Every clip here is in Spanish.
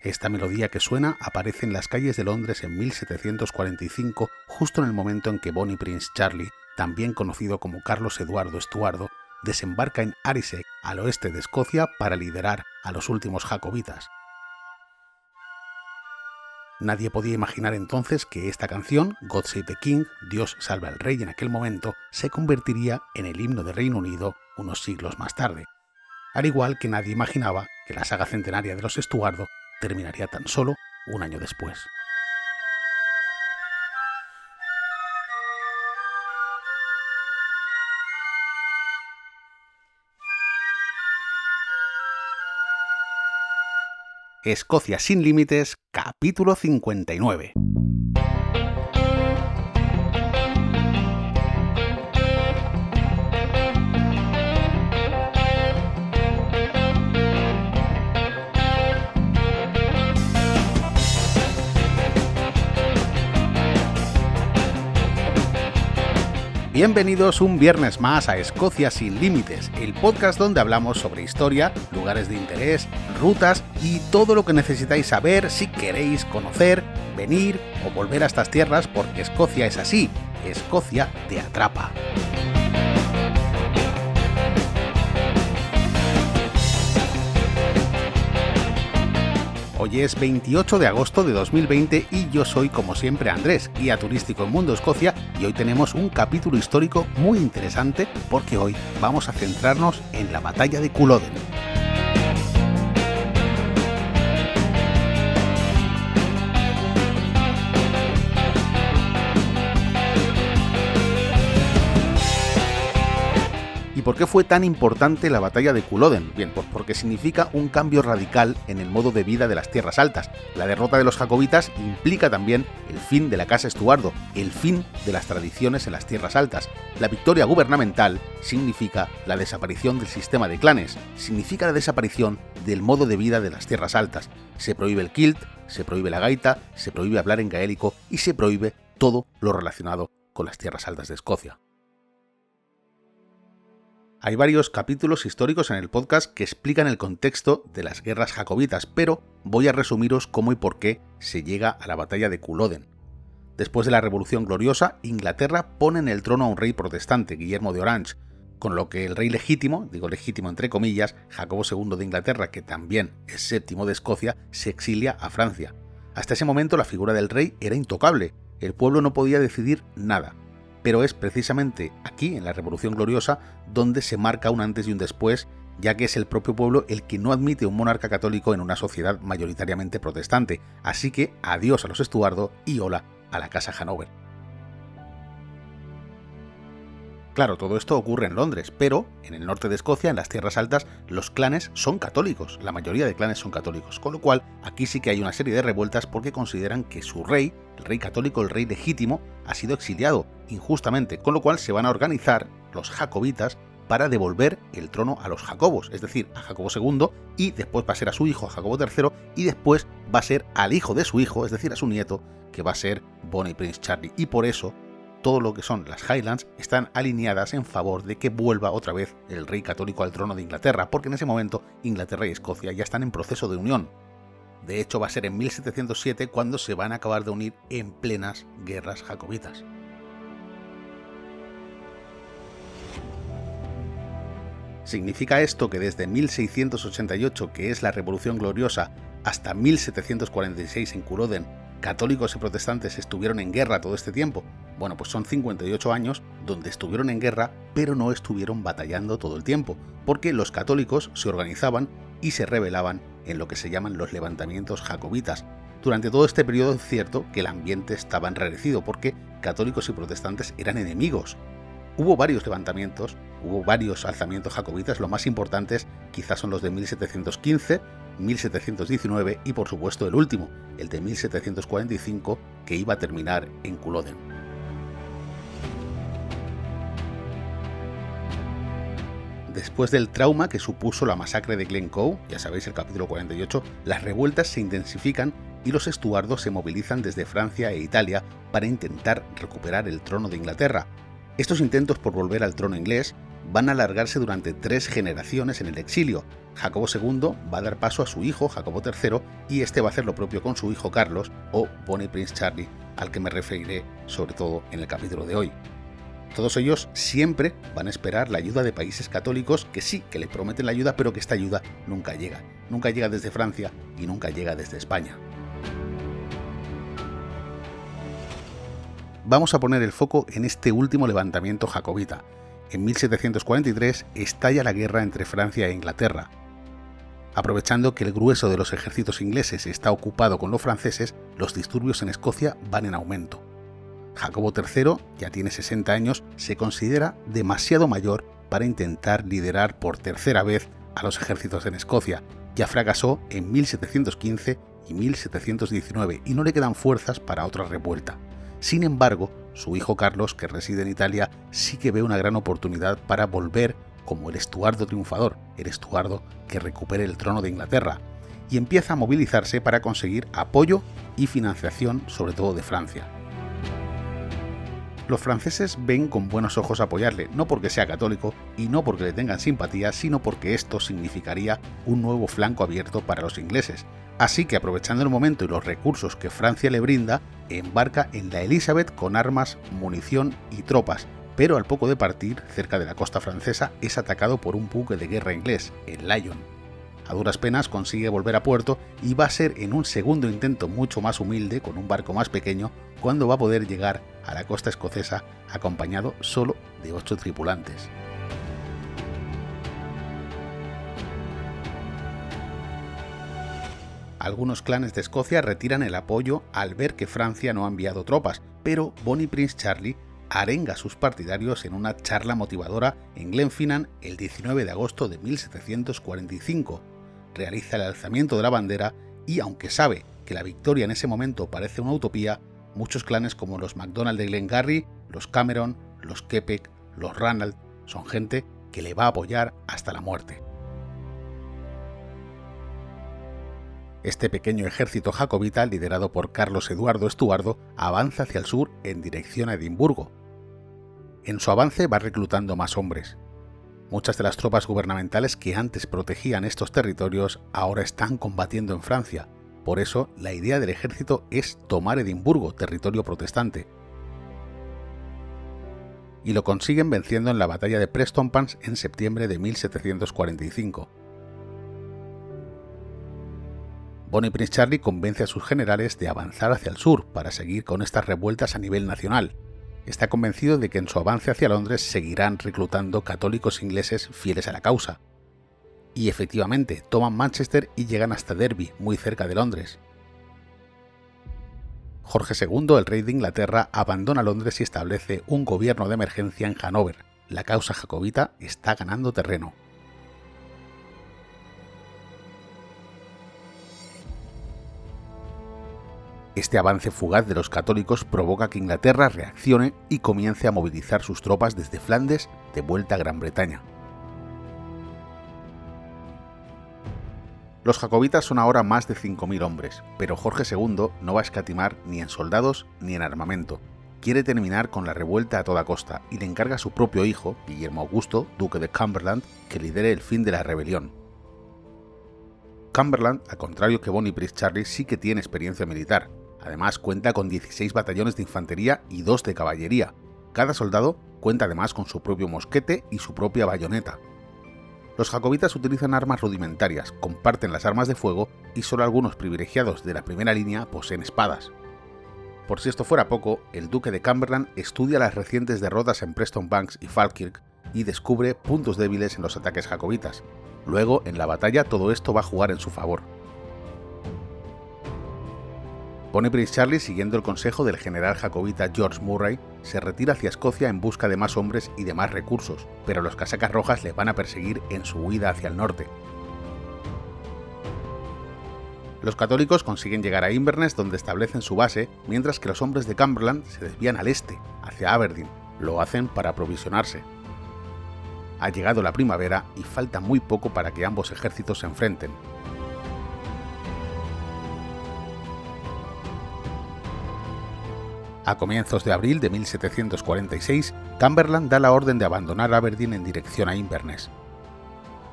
Esta melodía que suena aparece en las calles de Londres en 1745, justo en el momento en que Bonnie Prince Charlie, también conocido como Carlos Eduardo Estuardo, desembarca en Arisec, al oeste de Escocia, para liderar a los últimos jacobitas. Nadie podía imaginar entonces que esta canción, God Save the King, Dios salva al rey en aquel momento, se convertiría en el himno de Reino Unido unos siglos más tarde. Al igual que nadie imaginaba que la saga centenaria de los Estuardo terminaría tan solo un año después. Escocia sin límites, capítulo 59. Bienvenidos un viernes más a Escocia sin Límites, el podcast donde hablamos sobre historia, lugares de interés, rutas y todo lo que necesitáis saber si queréis conocer, venir o volver a estas tierras porque Escocia es así, Escocia te atrapa. Hoy es 28 de agosto de 2020 y yo soy como siempre Andrés, guía turístico en Mundo Escocia y hoy tenemos un capítulo histórico muy interesante porque hoy vamos a centrarnos en la batalla de Culloden. Por qué fue tan importante la batalla de Culloden? Bien, pues porque significa un cambio radical en el modo de vida de las tierras altas. La derrota de los jacobitas implica también el fin de la casa Estuardo, el fin de las tradiciones en las tierras altas. La victoria gubernamental significa la desaparición del sistema de clanes, significa la desaparición del modo de vida de las tierras altas. Se prohíbe el kilt, se prohíbe la gaita, se prohíbe hablar en gaélico y se prohíbe todo lo relacionado con las tierras altas de Escocia. Hay varios capítulos históricos en el podcast que explican el contexto de las guerras jacobitas, pero voy a resumiros cómo y por qué se llega a la batalla de Culloden. Después de la Revolución Gloriosa, Inglaterra pone en el trono a un rey protestante, Guillermo de Orange, con lo que el rey legítimo, digo legítimo entre comillas, Jacobo II de Inglaterra, que también es séptimo de Escocia, se exilia a Francia. Hasta ese momento la figura del rey era intocable, el pueblo no podía decidir nada, pero es precisamente aquí, en la Revolución Gloriosa, donde se marca un antes y un después, ya que es el propio pueblo el que no admite un monarca católico en una sociedad mayoritariamente protestante, así que adiós a los Estuardo y hola a la Casa Hanover. Claro, todo esto ocurre en Londres, pero en el norte de Escocia, en las tierras altas, los clanes son católicos, la mayoría de clanes son católicos, con lo cual aquí sí que hay una serie de revueltas porque consideran que su rey, el rey católico, el rey legítimo, ha sido exiliado injustamente, con lo cual se van a organizar los jacobitas para devolver el trono a los jacobos, es decir, a Jacobo II, y después va a ser a su hijo, a Jacobo III, y después va a ser al hijo de su hijo, es decir, a su nieto, que va a ser Bonnie Prince Charlie. Y por eso todo lo que son las Highlands están alineadas en favor de que vuelva otra vez el rey católico al trono de Inglaterra, porque en ese momento Inglaterra y Escocia ya están en proceso de unión. De hecho, va a ser en 1707 cuando se van a acabar de unir en plenas guerras jacobitas. ¿Significa esto que desde 1688, que es la Revolución Gloriosa, hasta 1746 en Culloden, católicos y protestantes estuvieron en guerra todo este tiempo? Bueno, pues son 58 años donde estuvieron en guerra, pero no estuvieron batallando todo el tiempo, porque los católicos se organizaban y se rebelaban en lo que se llaman los levantamientos jacobitas. Durante todo este periodo es cierto que el ambiente estaba enrarecido porque católicos y protestantes eran enemigos. Hubo varios levantamientos, hubo varios alzamientos jacobitas, los más importantes quizás son los de 1715, 1719 y por supuesto el último, el de 1745, que iba a terminar en Culloden. Después del trauma que supuso la masacre de Glencoe, ya sabéis el capítulo 48, las revueltas se intensifican y los estuardos se movilizan desde Francia e Italia para intentar recuperar el trono de Inglaterra. Estos intentos por volver al trono inglés van a alargarse durante tres generaciones en el exilio. Jacobo II va a dar paso a su hijo, Jacobo III, y este va a hacer lo propio con su hijo Carlos o Bonnie Prince Charlie, al que me referiré sobre todo en el capítulo de hoy. Todos ellos siempre van a esperar la ayuda de países católicos que sí, que les prometen la ayuda, pero que esta ayuda nunca llega. Nunca llega desde Francia y nunca llega desde España. Vamos a poner el foco en este último levantamiento jacobita. En 1743 estalla la guerra entre Francia e Inglaterra. Aprovechando que el grueso de los ejércitos ingleses está ocupado con los franceses, los disturbios en Escocia van en aumento. Jacobo III, ya tiene 60 años, se considera demasiado mayor para intentar liderar por tercera vez a los ejércitos en Escocia. Ya fracasó en 1715 y 1719 y no le quedan fuerzas para otra revuelta. Sin embargo, su hijo Carlos, que reside en Italia, sí que ve una gran oportunidad para volver como el Estuardo triunfador, el Estuardo que recupere el trono de Inglaterra, y empieza a movilizarse para conseguir apoyo y financiación, sobre todo de Francia. Los franceses ven con buenos ojos apoyarle, no porque sea católico y no porque le tengan simpatía, sino porque esto significaría un nuevo flanco abierto para los ingleses. Así que aprovechando el momento y los recursos que Francia le brinda, embarca en la Elizabeth con armas, munición y tropas, pero al poco de partir, cerca de la costa francesa, es atacado por un buque de guerra inglés, el Lion. A duras penas consigue volver a puerto y va a ser en un segundo intento mucho más humilde, con un barco más pequeño, cuando va a poder llegar a la costa escocesa acompañado solo de ocho tripulantes. Algunos clanes de Escocia retiran el apoyo al ver que Francia no ha enviado tropas, pero Bonnie Prince Charlie arenga a sus partidarios en una charla motivadora en Glenfinnan el 19 de agosto de 1745. Realiza el alzamiento de la bandera y, aunque sabe que la victoria en ese momento parece una utopía, Muchos clanes como los MacDonald de Glengarry, los Cameron, los Kepek, los Ranald, son gente que le va a apoyar hasta la muerte. Este pequeño ejército jacobita, liderado por Carlos Eduardo Estuardo, avanza hacia el sur en dirección a Edimburgo. En su avance va reclutando más hombres. Muchas de las tropas gubernamentales que antes protegían estos territorios ahora están combatiendo en Francia, por eso, la idea del ejército es tomar Edimburgo, territorio protestante. Y lo consiguen venciendo en la batalla de Prestonpans en septiembre de 1745. Bonnie Prince Charlie convence a sus generales de avanzar hacia el sur para seguir con estas revueltas a nivel nacional. Está convencido de que en su avance hacia Londres seguirán reclutando católicos ingleses fieles a la causa, y efectivamente toman Manchester y llegan hasta Derby, muy cerca de Londres. Jorge II, el rey de Inglaterra, abandona Londres y establece un gobierno de emergencia en Hanover. La causa jacobita está ganando terreno. Este avance fugaz de los católicos provoca que Inglaterra reaccione y comience a movilizar sus tropas desde Flandes de vuelta a Gran Bretaña. Los jacobitas son ahora más de 5.000 hombres, pero Jorge II no va a escatimar ni en soldados ni en armamento. Quiere terminar con la revuelta a toda costa y le encarga a su propio hijo, Guillermo Augusto, duque de Cumberland, que lidere el fin de la rebelión. Cumberland, al contrario que Bonnie Prince Charlie, sí que tiene experiencia militar. Además cuenta con 16 batallones de infantería y 2 de caballería. Cada soldado cuenta además con su propio mosquete y su propia bayoneta, los jacobitas utilizan armas rudimentarias, comparten las armas de fuego y solo algunos privilegiados de la primera línea poseen espadas. Por si esto fuera poco, el duque de Cumberland estudia las recientes derrotas en Preston Banks y Falkirk y descubre puntos débiles en los ataques jacobitas. Luego, en la batalla, todo esto va a jugar en su favor. Bonnie Charlie, siguiendo el consejo del general jacobita George Murray, se retira hacia Escocia en busca de más hombres y de más recursos, pero los casacas rojas le van a perseguir en su huida hacia el norte. Los católicos consiguen llegar a Inverness donde establecen su base, mientras que los hombres de Cumberland se desvían al este, hacia Aberdeen. Lo hacen para aprovisionarse. Ha llegado la primavera y falta muy poco para que ambos ejércitos se enfrenten. A comienzos de abril de 1746, Cumberland da la orden de abandonar Aberdeen en dirección a Inverness.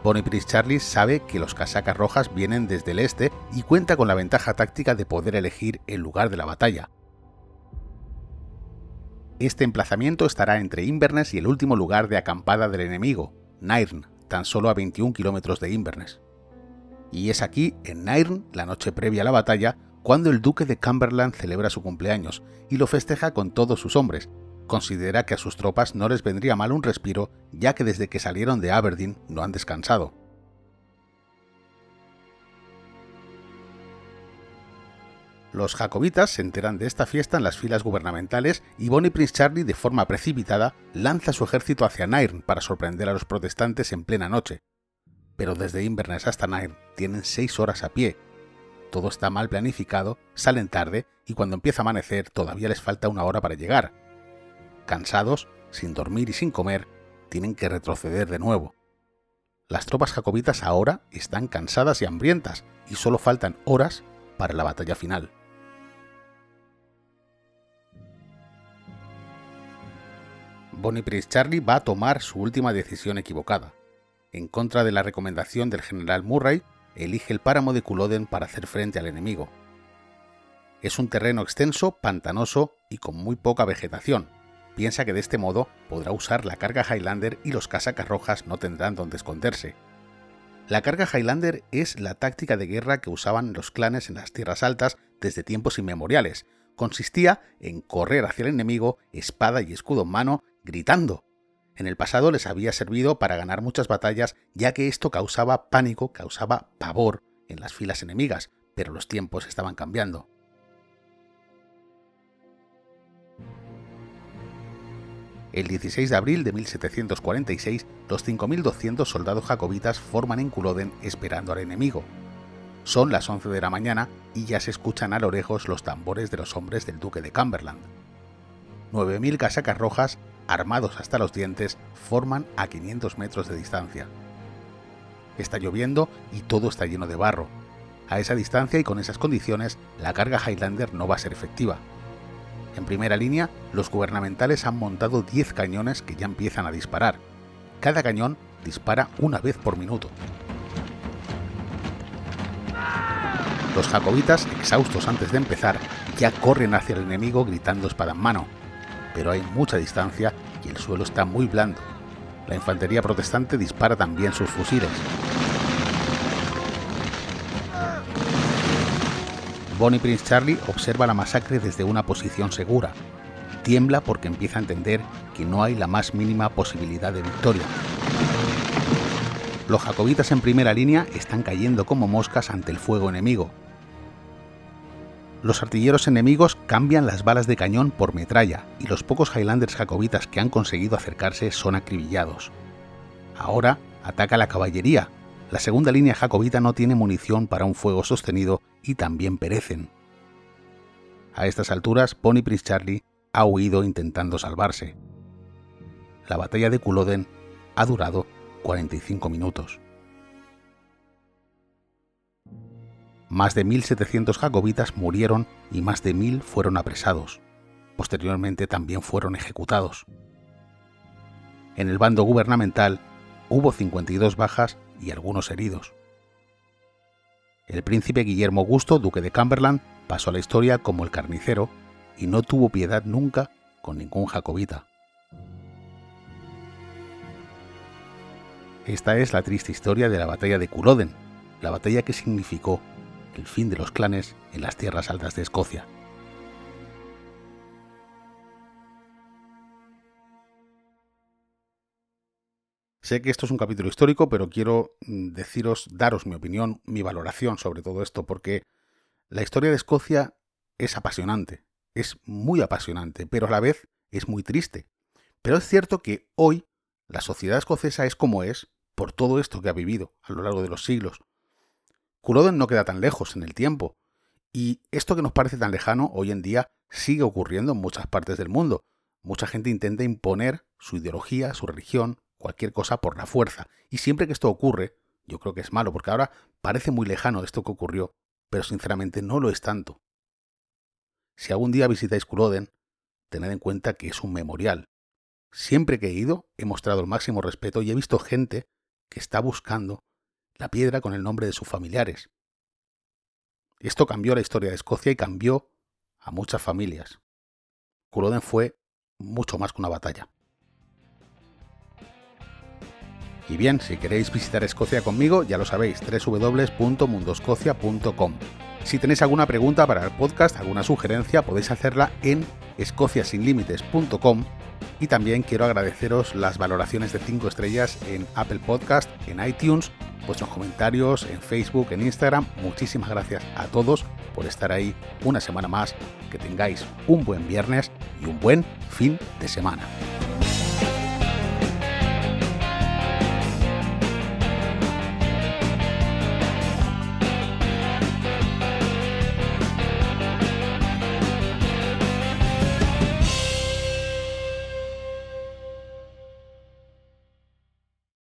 Bonnie Prince Charlie sabe que los casacas rojas vienen desde el este y cuenta con la ventaja táctica de poder elegir el lugar de la batalla. Este emplazamiento estará entre Inverness y el último lugar de acampada del enemigo, Nairn, tan solo a 21 kilómetros de Inverness. Y es aquí, en Nairn, la noche previa a la batalla, cuando el duque de Cumberland celebra su cumpleaños y lo festeja con todos sus hombres, considera que a sus tropas no les vendría mal un respiro, ya que desde que salieron de Aberdeen no han descansado. Los jacobitas se enteran de esta fiesta en las filas gubernamentales y Bonnie Prince Charlie, de forma precipitada, lanza su ejército hacia Nairn para sorprender a los protestantes en plena noche. Pero desde Inverness hasta Nairn tienen seis horas a pie. Todo está mal planificado, salen tarde y cuando empieza a amanecer todavía les falta una hora para llegar cansados, sin dormir y sin comer, tienen que retroceder de nuevo. Las tropas jacobitas ahora están cansadas y hambrientas y solo faltan horas para la batalla final. Bonnie Prince Charlie va a tomar su última decisión equivocada. En contra de la recomendación del general Murray, elige el páramo de Culloden para hacer frente al enemigo. Es un terreno extenso, pantanoso y con muy poca vegetación, piensa que de este modo podrá usar la carga Highlander y los casacas rojas no tendrán donde esconderse. La carga Highlander es la táctica de guerra que usaban los clanes en las tierras altas desde tiempos inmemoriales. Consistía en correr hacia el enemigo, espada y escudo en mano, gritando. En el pasado les había servido para ganar muchas batallas, ya que esto causaba pánico, causaba pavor en las filas enemigas, pero los tiempos estaban cambiando. El 16 de abril de 1746, los 5.200 soldados jacobitas forman en Culloden esperando al enemigo. Son las 11 de la mañana y ya se escuchan a lo lejos los tambores de los hombres del duque de Cumberland. 9.000 casacas rojas, armados hasta los dientes, forman a 500 metros de distancia. Está lloviendo y todo está lleno de barro. A esa distancia y con esas condiciones, la carga Highlander no va a ser efectiva. En primera línea, los gubernamentales han montado 10 cañones que ya empiezan a disparar. Cada cañón dispara una vez por minuto. Los jacobitas, exhaustos antes de empezar, ya corren hacia el enemigo gritando espada en mano. Pero hay mucha distancia y el suelo está muy blando. La infantería protestante dispara también sus fusiles. Bonnie Prince Charlie observa la masacre desde una posición segura. Tiembla porque empieza a entender que no hay la más mínima posibilidad de victoria. Los jacobitas en primera línea están cayendo como moscas ante el fuego enemigo. Los artilleros enemigos cambian las balas de cañón por metralla y los pocos Highlanders jacobitas que han conseguido acercarse son acribillados. Ahora ataca la caballería, la segunda línea jacobita no tiene munición para un fuego sostenido y también perecen. A estas alturas, Pony Prince Charlie ha huido intentando salvarse. La batalla de Culloden ha durado 45 minutos. Más de 1.700 jacobitas murieron y más de 1.000 fueron apresados. Posteriormente también fueron ejecutados. En el bando gubernamental hubo 52 bajas y algunos heridos. El príncipe Guillermo Augusto, duque de Cumberland, pasó a la historia como el carnicero y no tuvo piedad nunca con ningún jacobita. Esta es la triste historia de la batalla de Culloden, la batalla que significó el fin de los clanes en las tierras altas de Escocia. Sé que esto es un capítulo histórico, pero quiero mm, deciros, daros mi opinión, mi valoración sobre todo esto, porque la historia de Escocia es apasionante, es muy apasionante, pero a la vez es muy triste. Pero es cierto que hoy la sociedad escocesa es como es por todo esto que ha vivido a lo largo de los siglos. Culloden no queda tan lejos en el tiempo, y esto que nos parece tan lejano hoy en día sigue ocurriendo en muchas partes del mundo. Mucha gente intenta imponer su ideología, su religión, cualquier cosa por la fuerza. Y siempre que esto ocurre, yo creo que es malo, porque ahora parece muy lejano esto que ocurrió, pero sinceramente no lo es tanto. Si algún día visitáis Culloden, tened en cuenta que es un memorial. Siempre que he ido he mostrado el máximo respeto y he visto gente que está buscando la piedra con el nombre de sus familiares. Esto cambió la historia de Escocia y cambió a muchas familias. Culloden fue mucho más que una batalla. Y bien, si queréis visitar Escocia conmigo, ya lo sabéis, www.mundoscocia.com. Si tenéis alguna pregunta para el podcast, alguna sugerencia, podéis hacerla en escociasinlimites.com y también quiero agradeceros las valoraciones de 5 estrellas en Apple Podcast, en iTunes, vuestros comentarios en Facebook, en Instagram. Muchísimas gracias a todos por estar ahí una semana más. Que tengáis un buen viernes y un buen fin de semana.